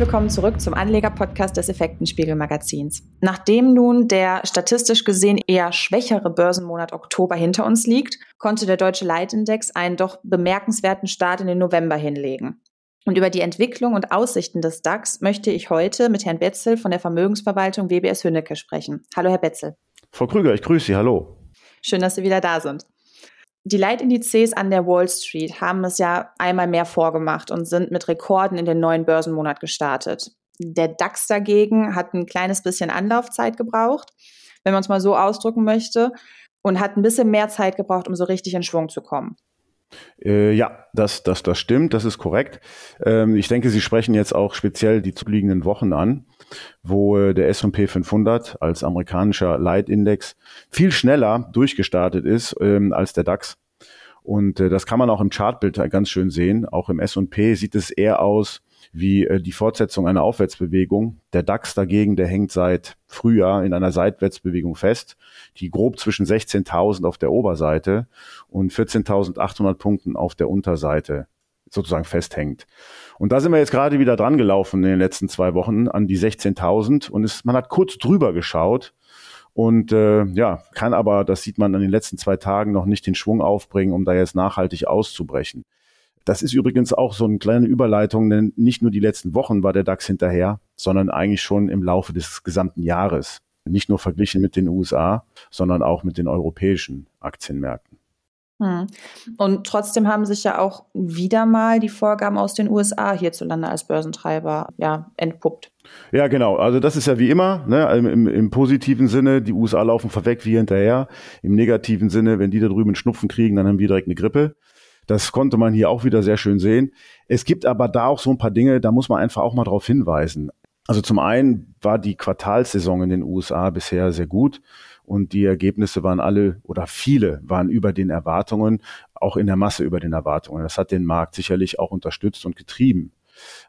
willkommen zurück zum Anleger-Podcast des Effektenspiegel-Magazins. Nachdem nun der statistisch gesehen eher schwächere Börsenmonat Oktober hinter uns liegt, konnte der deutsche Leitindex einen doch bemerkenswerten Start in den November hinlegen. Und über die Entwicklung und Aussichten des DAX möchte ich heute mit Herrn Betzel von der Vermögensverwaltung WBS Hünnecke sprechen. Hallo, Herr Betzel. Frau Krüger, ich grüße Sie. Hallo. Schön, dass Sie wieder da sind. Die Leitindizes an der Wall Street haben es ja einmal mehr vorgemacht und sind mit Rekorden in den neuen Börsenmonat gestartet. Der DAX dagegen hat ein kleines bisschen Anlaufzeit gebraucht, wenn man es mal so ausdrücken möchte, und hat ein bisschen mehr Zeit gebraucht, um so richtig in Schwung zu kommen. Äh, ja, das, das, das stimmt, das ist korrekt. Ähm, ich denke, Sie sprechen jetzt auch speziell die zuliegenden Wochen an, wo äh, der S&P 500 als amerikanischer Leitindex viel schneller durchgestartet ist ähm, als der DAX. Und äh, das kann man auch im Chartbild ganz schön sehen. Auch im S&P sieht es eher aus wie äh, die Fortsetzung einer Aufwärtsbewegung. Der DAX dagegen, der hängt seit Frühjahr in einer Seitwärtsbewegung fest, die grob zwischen 16.000 auf der Oberseite und 14.800 Punkten auf der Unterseite sozusagen festhängt. Und da sind wir jetzt gerade wieder dran gelaufen in den letzten zwei Wochen an die 16.000 und es, man hat kurz drüber geschaut und äh, ja, kann aber, das sieht man an den letzten zwei Tagen, noch nicht den Schwung aufbringen, um da jetzt nachhaltig auszubrechen. Das ist übrigens auch so eine kleine Überleitung, denn nicht nur die letzten Wochen war der DAX hinterher, sondern eigentlich schon im Laufe des gesamten Jahres. Nicht nur verglichen mit den USA, sondern auch mit den europäischen Aktienmärkten. Hm. Und trotzdem haben sich ja auch wieder mal die Vorgaben aus den USA hierzulande als Börsentreiber ja, entpuppt. Ja, genau. Also das ist ja wie immer, ne, im, im positiven Sinne, die USA laufen vorweg wie hinterher. Im negativen Sinne, wenn die da drüben einen Schnupfen kriegen, dann haben wir direkt eine Grippe. Das konnte man hier auch wieder sehr schön sehen. Es gibt aber da auch so ein paar Dinge, da muss man einfach auch mal drauf hinweisen. Also zum einen war die Quartalsaison in den USA bisher sehr gut und die Ergebnisse waren alle oder viele waren über den Erwartungen, auch in der Masse über den Erwartungen. Das hat den Markt sicherlich auch unterstützt und getrieben.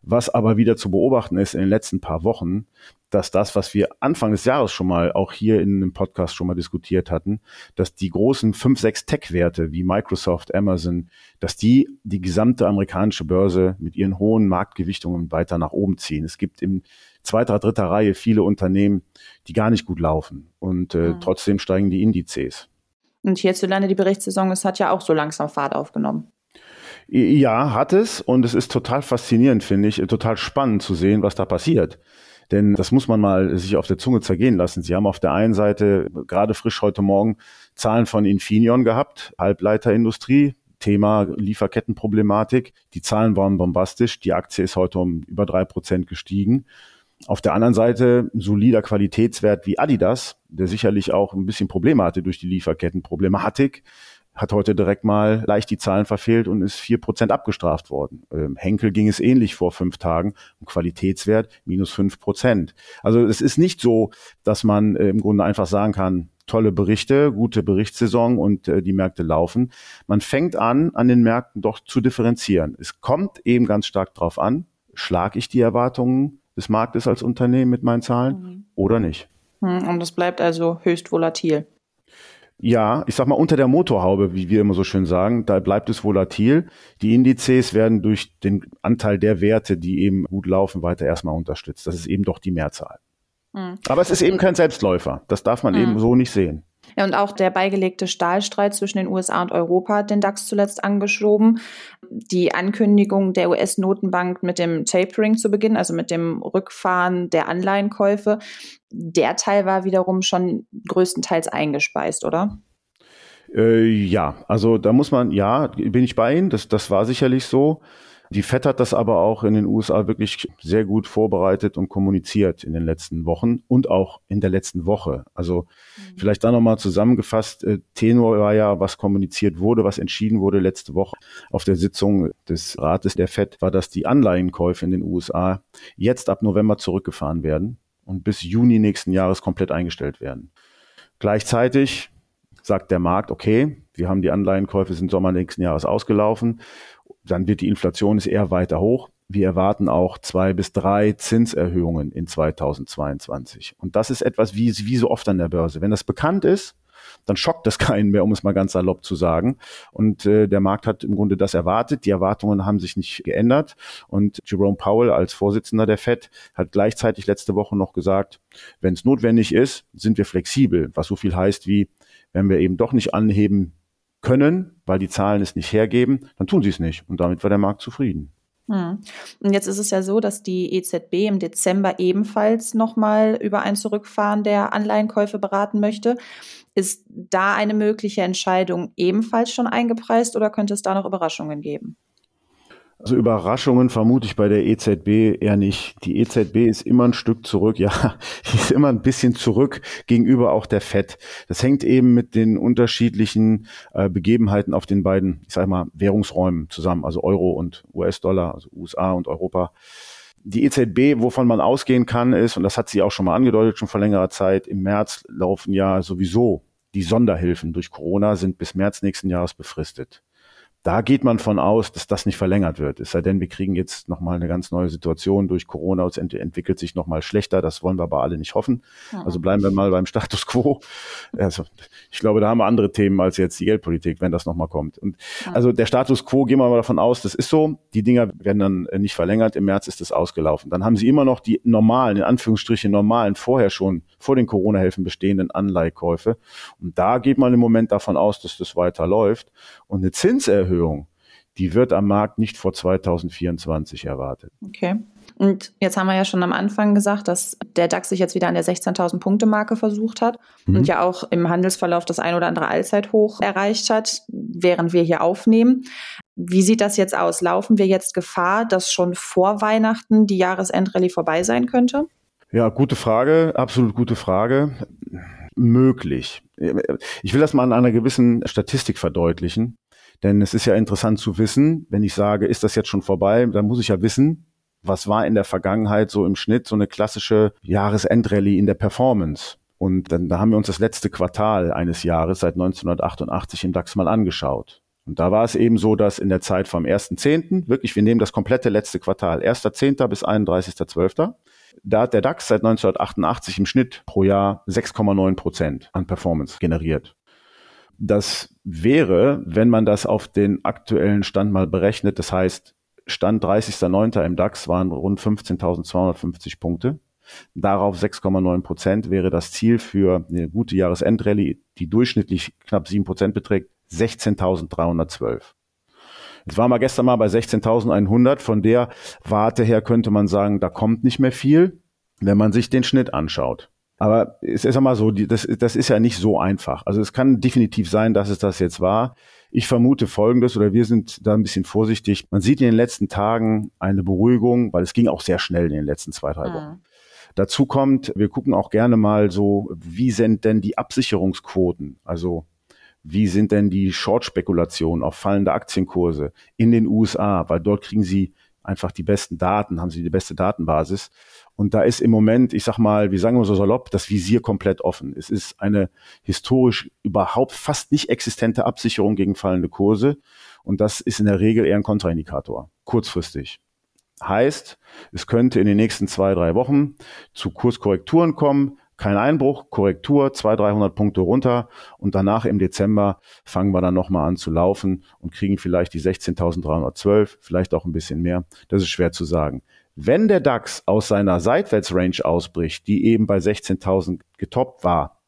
Was aber wieder zu beobachten ist in den letzten paar Wochen, dass das, was wir Anfang des Jahres schon mal auch hier in einem Podcast schon mal diskutiert hatten, dass die großen fünf, sechs Tech-Werte wie Microsoft, Amazon, dass die die gesamte amerikanische Börse mit ihren hohen Marktgewichtungen weiter nach oben ziehen. Es gibt im zweiter, dritter Reihe viele Unternehmen, die gar nicht gut laufen. Und äh, mhm. trotzdem steigen die Indizes. Und hierzulande die Berichtssaison, es hat ja auch so langsam Fahrt aufgenommen. Ja, hat es. Und es ist total faszinierend, finde ich, total spannend zu sehen, was da passiert. Denn das muss man mal sich auf der Zunge zergehen lassen. Sie haben auf der einen Seite gerade frisch heute Morgen Zahlen von Infineon gehabt, Halbleiterindustrie, Thema Lieferkettenproblematik. Die Zahlen waren bombastisch. Die Aktie ist heute um über drei Prozent gestiegen. Auf der anderen Seite solider Qualitätswert wie Adidas, der sicherlich auch ein bisschen Probleme hatte durch die Lieferkettenproblematik, hat heute direkt mal leicht die Zahlen verfehlt und ist vier Prozent abgestraft worden. Ähm, Henkel ging es ähnlich vor fünf Tagen. Und Qualitätswert minus fünf Prozent. Also es ist nicht so, dass man äh, im Grunde einfach sagen kann, tolle Berichte, gute Berichtssaison und äh, die Märkte laufen. Man fängt an, an den Märkten doch zu differenzieren. Es kommt eben ganz stark drauf an, schlage ich die Erwartungen des Marktes als Unternehmen mit meinen Zahlen mhm. oder nicht. Hm, und das bleibt also höchst volatil. Ja, ich sag mal unter der Motorhaube, wie wir immer so schön sagen, da bleibt es volatil. Die Indizes werden durch den Anteil der Werte, die eben gut laufen, weiter erstmal unterstützt. Das ist eben doch die Mehrzahl. Mhm. Aber es ist eben kein Selbstläufer. Das darf man mhm. eben so nicht sehen. Ja, und auch der beigelegte Stahlstreit zwischen den USA und Europa hat den DAX zuletzt angeschoben. Die Ankündigung der US-Notenbank mit dem Tapering zu beginnen, also mit dem Rückfahren der Anleihenkäufe, der Teil war wiederum schon größtenteils eingespeist, oder? Äh, ja, also da muss man, ja, bin ich bei Ihnen, das, das war sicherlich so. Die FED hat das aber auch in den USA wirklich sehr gut vorbereitet und kommuniziert in den letzten Wochen und auch in der letzten Woche. Also mhm. vielleicht da nochmal zusammengefasst, äh, Tenor war ja, was kommuniziert wurde, was entschieden wurde letzte Woche auf der Sitzung des Rates der FED, war, dass die Anleihenkäufe in den USA jetzt ab November zurückgefahren werden und bis Juni nächsten Jahres komplett eingestellt werden. Gleichzeitig sagt der Markt, okay, wir haben die Anleihenkäufe sind Sommer nächsten Jahres ausgelaufen dann wird die Inflation ist eher weiter hoch. Wir erwarten auch zwei bis drei Zinserhöhungen in 2022. Und das ist etwas wie, wie so oft an der Börse. Wenn das bekannt ist dann schockt das keinen mehr, um es mal ganz salopp zu sagen. Und äh, der Markt hat im Grunde das erwartet. Die Erwartungen haben sich nicht geändert. Und Jerome Powell als Vorsitzender der Fed hat gleichzeitig letzte Woche noch gesagt, wenn es notwendig ist, sind wir flexibel, was so viel heißt wie, wenn wir eben doch nicht anheben können, weil die Zahlen es nicht hergeben, dann tun sie es nicht. Und damit war der Markt zufrieden. Hm. Und jetzt ist es ja so, dass die EZB im Dezember ebenfalls nochmal über ein Zurückfahren der Anleihenkäufe beraten möchte. Ist da eine mögliche Entscheidung ebenfalls schon eingepreist oder könnte es da noch Überraschungen geben? Also Überraschungen vermute ich bei der EZB eher nicht. Die EZB ist immer ein Stück zurück, ja, die ist immer ein bisschen zurück gegenüber auch der FED. Das hängt eben mit den unterschiedlichen äh, Begebenheiten auf den beiden, ich sage mal, Währungsräumen zusammen, also Euro und US-Dollar, also USA und Europa. Die EZB, wovon man ausgehen kann, ist, und das hat sie auch schon mal angedeutet, schon vor längerer Zeit, im März laufen ja sowieso die Sonderhilfen durch Corona sind bis März nächsten Jahres befristet. Da geht man von aus, dass das nicht verlängert wird. Es sei denn, wir kriegen jetzt nochmal eine ganz neue Situation durch Corona, es ent entwickelt sich nochmal schlechter. Das wollen wir aber alle nicht hoffen. Ja. Also bleiben wir mal beim Status quo. Also, ich glaube, da haben wir andere Themen als jetzt die Geldpolitik, wenn das nochmal kommt. Und ja. also der Status quo, gehen wir mal davon aus, das ist so. Die Dinger werden dann nicht verlängert. Im März ist es ausgelaufen. Dann haben sie immer noch die normalen, in Anführungsstrichen normalen, vorher schon vor den Corona-Hilfen bestehenden Anleihkäufe. Und da geht man im Moment davon aus, dass das weiterläuft. Und eine Zinserhöhung, die wird am Markt nicht vor 2024 erwartet. Okay. Und jetzt haben wir ja schon am Anfang gesagt, dass der DAX sich jetzt wieder an der 16.000 Punkte Marke versucht hat mhm. und ja auch im Handelsverlauf das ein oder andere Allzeithoch erreicht hat, während wir hier aufnehmen. Wie sieht das jetzt aus? Laufen wir jetzt Gefahr, dass schon vor Weihnachten die Jahresendrallye vorbei sein könnte? Ja, gute Frage, absolut gute Frage. Möglich. Ich will das mal an einer gewissen Statistik verdeutlichen, denn es ist ja interessant zu wissen, wenn ich sage, ist das jetzt schon vorbei, dann muss ich ja wissen, was war in der Vergangenheit so im Schnitt so eine klassische Jahresendrallye in der Performance. Und dann da haben wir uns das letzte Quartal eines Jahres seit 1988 im DAX mal angeschaut. Und da war es eben so, dass in der Zeit vom 1.10., wirklich, wir nehmen das komplette letzte Quartal, 1.10. bis 31.12., da hat der DAX seit 1988 im Schnitt pro Jahr 6,9 Prozent an Performance generiert. Das wäre, wenn man das auf den aktuellen Stand mal berechnet, das heißt, Stand 30.09. im DAX waren rund 15.250 Punkte. Darauf 6,9 Prozent wäre das Ziel für eine gute Jahresendrallye, die durchschnittlich knapp 7 Prozent beträgt, 16.312. Jetzt waren wir gestern mal bei 16.100. Von der Warte her könnte man sagen, da kommt nicht mehr viel, wenn man sich den Schnitt anschaut. Aber es ist einmal so, das, das ist ja nicht so einfach. Also es kann definitiv sein, dass es das jetzt war. Ich vermute Folgendes oder wir sind da ein bisschen vorsichtig. Man sieht in den letzten Tagen eine Beruhigung, weil es ging auch sehr schnell in den letzten zwei, drei Wochen. Mhm. Dazu kommt, wir gucken auch gerne mal so, wie sind denn die Absicherungsquoten? Also wie sind denn die Short-Spekulationen auf fallende Aktienkurse in den USA, weil dort kriegen sie einfach die besten Daten, haben sie die beste Datenbasis. Und da ist im Moment, ich sag mal, wie sagen wir so salopp, das Visier komplett offen. Es ist eine historisch überhaupt fast nicht existente Absicherung gegen fallende Kurse. Und das ist in der Regel eher ein Kontraindikator, kurzfristig. Heißt, es könnte in den nächsten zwei, drei Wochen zu Kurskorrekturen kommen, kein Einbruch, Korrektur, 200, 300 Punkte runter und danach im Dezember fangen wir dann nochmal an zu laufen und kriegen vielleicht die 16.312, vielleicht auch ein bisschen mehr. Das ist schwer zu sagen. Wenn der DAX aus seiner Seitwärtsrange ausbricht, die eben bei 16.000 getoppt war,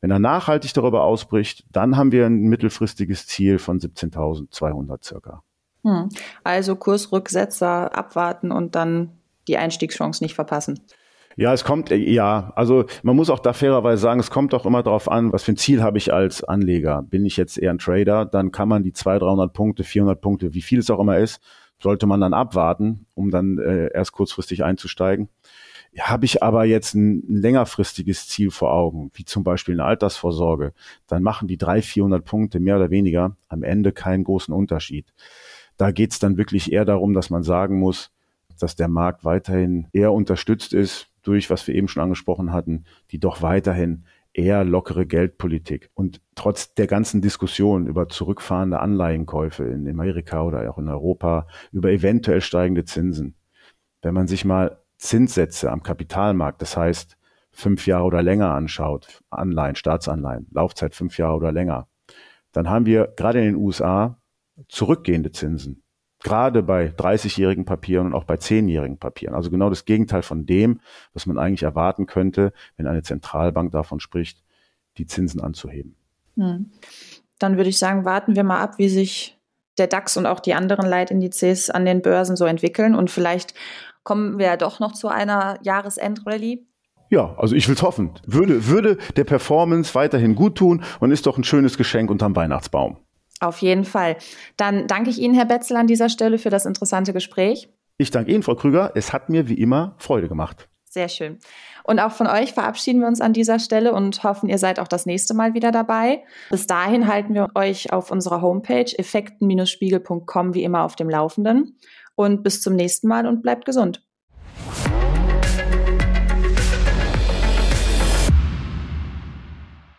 wenn er nachhaltig darüber ausbricht, dann haben wir ein mittelfristiges Ziel von 17.200 circa. Hm. Also Kursrücksetzer abwarten und dann die Einstiegschance nicht verpassen. Ja, es kommt, äh, ja, also man muss auch da fairerweise sagen, es kommt auch immer darauf an, was für ein Ziel habe ich als Anleger. Bin ich jetzt eher ein Trader, dann kann man die 200, 300 Punkte, 400 Punkte, wie viel es auch immer ist, sollte man dann abwarten, um dann äh, erst kurzfristig einzusteigen. Habe ich aber jetzt ein, ein, längerfristiges Ziel vor Augen, wie zum Beispiel eine Altersvorsorge, dann machen die 300, 400 Punkte mehr oder weniger am Ende keinen großen Unterschied. Da geht's dann wirklich eher darum, dass man sagen muss, dass der Markt weiterhin eher unterstützt ist durch, was wir eben schon angesprochen hatten, die doch weiterhin eher lockere Geldpolitik. Und trotz der ganzen Diskussion über zurückfahrende Anleihenkäufe in Amerika oder auch in Europa, über eventuell steigende Zinsen, wenn man sich mal Zinssätze am Kapitalmarkt, das heißt fünf Jahre oder länger anschaut, Anleihen, Staatsanleihen, Laufzeit fünf Jahre oder länger, dann haben wir gerade in den USA zurückgehende Zinsen. Gerade bei 30-jährigen Papieren und auch bei 10-jährigen Papieren. Also genau das Gegenteil von dem, was man eigentlich erwarten könnte, wenn eine Zentralbank davon spricht, die Zinsen anzuheben. Hm. Dann würde ich sagen, warten wir mal ab, wie sich der DAX und auch die anderen Leitindizes an den Börsen so entwickeln. Und vielleicht kommen wir ja doch noch zu einer Jahresendrallye. Ja, also ich will es hoffen. Würde, würde der Performance weiterhin gut tun und ist doch ein schönes Geschenk unterm Weihnachtsbaum. Auf jeden Fall. Dann danke ich Ihnen, Herr Betzel, an dieser Stelle für das interessante Gespräch. Ich danke Ihnen, Frau Krüger. Es hat mir wie immer Freude gemacht. Sehr schön. Und auch von euch verabschieden wir uns an dieser Stelle und hoffen, ihr seid auch das nächste Mal wieder dabei. Bis dahin halten wir euch auf unserer Homepage effekten-spiegel.com wie immer auf dem Laufenden. Und bis zum nächsten Mal und bleibt gesund.